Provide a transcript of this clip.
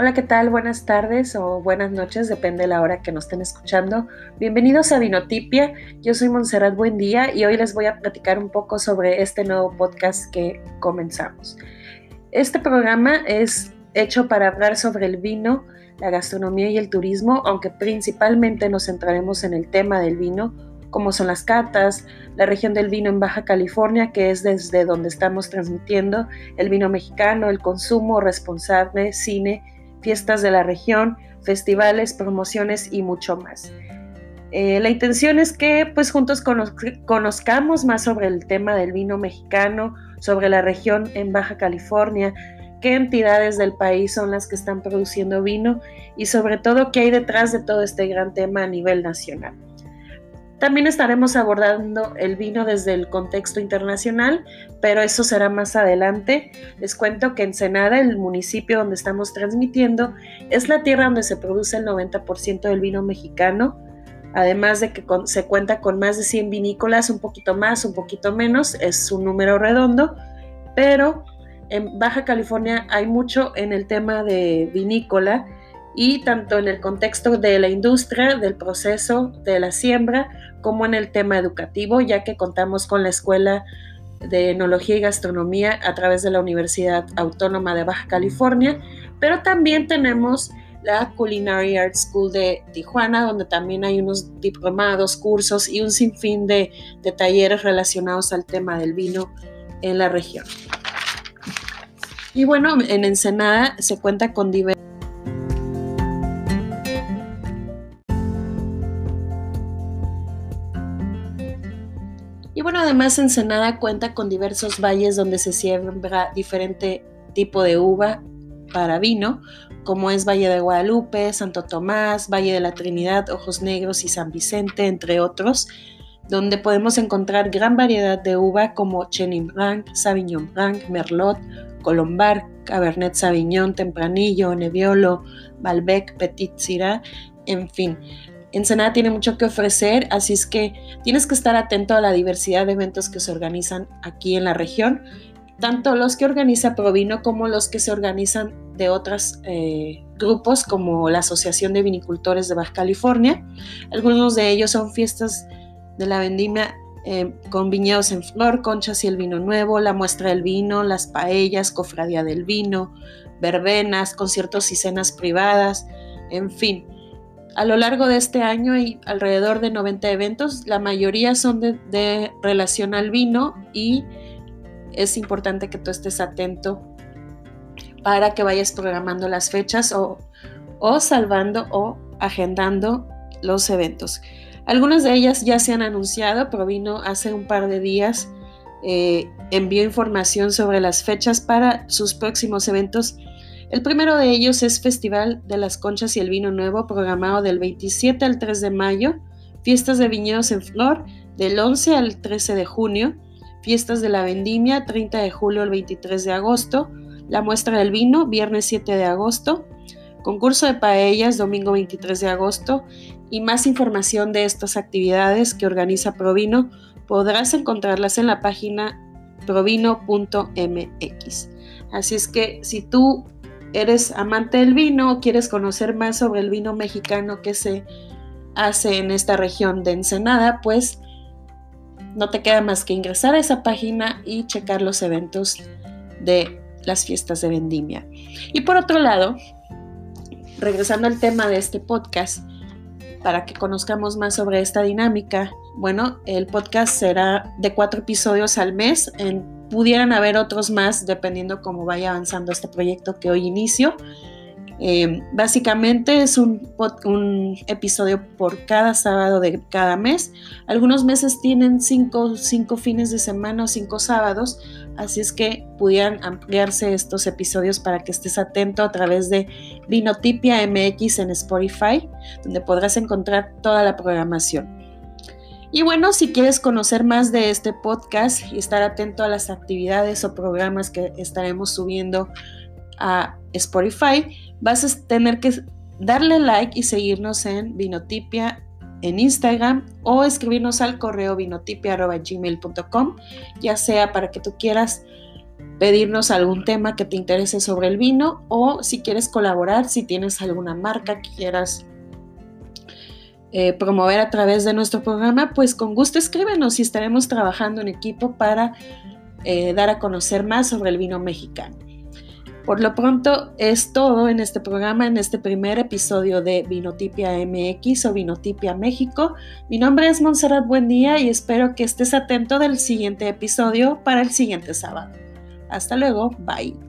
Hola, ¿qué tal? Buenas tardes o buenas noches, depende de la hora que nos estén escuchando. Bienvenidos a Vinotipia. Yo soy Montserrat Buendía y hoy les voy a platicar un poco sobre este nuevo podcast que comenzamos. Este programa es hecho para hablar sobre el vino, la gastronomía y el turismo, aunque principalmente nos centraremos en el tema del vino, como son las catas, la región del vino en Baja California, que es desde donde estamos transmitiendo, el vino mexicano, el consumo responsable, cine, fiestas de la región, festivales, promociones y mucho más. Eh, la intención es que pues juntos conozcamos más sobre el tema del vino mexicano, sobre la región en Baja California, qué entidades del país son las que están produciendo vino y sobre todo qué hay detrás de todo este gran tema a nivel nacional. También estaremos abordando el vino desde el contexto internacional, pero eso será más adelante. Les cuento que Ensenada, el municipio donde estamos transmitiendo, es la tierra donde se produce el 90% del vino mexicano, además de que se cuenta con más de 100 vinícolas, un poquito más, un poquito menos, es un número redondo, pero en Baja California hay mucho en el tema de vinícola y tanto en el contexto de la industria, del proceso de la siembra, como en el tema educativo, ya que contamos con la Escuela de Enología y Gastronomía a través de la Universidad Autónoma de Baja California, pero también tenemos la Culinary Arts School de Tijuana, donde también hay unos diplomados, cursos y un sinfín de talleres relacionados al tema del vino en la región. Y bueno, en Ensenada se cuenta con diversos Y bueno, además Ensenada cuenta con diversos valles donde se siembra diferente tipo de uva para vino, como es Valle de Guadalupe, Santo Tomás, Valle de la Trinidad, Ojos Negros y San Vicente, entre otros, donde podemos encontrar gran variedad de uva como Chenin Blanc, Sauvignon Blanc, Merlot, Colombar, Cabernet Sauvignon, Tempranillo, Nebbiolo, Malbec, Petit Syrah, en fin. Ensenada tiene mucho que ofrecer, así es que tienes que estar atento a la diversidad de eventos que se organizan aquí en la región, tanto los que organiza Provino como los que se organizan de otros eh, grupos como la Asociación de Vinicultores de Baja California. Algunos de ellos son fiestas de la vendimia eh, con viñedos en flor, conchas y el vino nuevo, la muestra del vino, las paellas, cofradía del vino, verbenas, conciertos y cenas privadas, en fin a lo largo de este año hay alrededor de 90 eventos, la mayoría son de, relación al vino y es importante que tú estés atento para que vayas programando las fechas o, salvando o agendando los eventos. Algunas de ellas ya se han anunciado, Provino hace un par de días eh, envió información sobre las fechas para sus próximos eventos el primero de ellos es Festival de las Conchas y el Vino Nuevo, programado del 27 al 3 de mayo, fiestas de viñedos en flor del 11 al 13 de junio, fiestas de la vendimia 30 de julio al 23 de agosto, la muestra del vino viernes 7 de agosto, concurso de paellas domingo 23 de agosto. Y más información de estas actividades que organiza Provino podrás encontrarlas en la página provino.mx. Así es que si tú eres amante del vino, quieres conocer más sobre el vino mexicano que se hace en esta región de Ensenada, pues no te queda más que ingresar a esa página y checar los eventos de las fiestas de vendimia. Y por otro lado, regresando al tema de este podcast, para que conozcamos más sobre esta dinámica, bueno, el podcast será de cuatro episodios al mes en pudieran haber otros más dependiendo cómo vaya avanzando este proyecto que hoy inicio. Eh, básicamente es un, episodio por cada sábado de cada mes. Algunos meses tienen cinco, cinco, fines de semana o cinco sábados, así es que pudieran ampliarse estos episodios para que estés atento a través de Vinotipia MX en Spotify, donde podrás encontrar toda la programación. Y bueno, si quieres conocer más de este podcast y estar atento a las actividades o programas que estaremos subiendo a Spotify, vas a tener que darle like y seguirnos en Vinotipia en Instagram o escribirnos al correo vinotipia.gmail.com, ya sea para que tú quieras pedirnos algún tema que te interese sobre el vino o si quieres colaborar, si tienes alguna marca que quieras eh, promover a través de nuestro programa, pues con gusto escríbenos y estaremos trabajando en equipo para eh, dar a conocer más sobre el vino mexicano. Por lo pronto es todo en este programa, en este primer episodio de Vinotipia MX o Vinotipia México. Mi nombre es Montserrat Buendía y espero que estés atento del siguiente episodio para el siguiente sábado. Hasta luego, bye.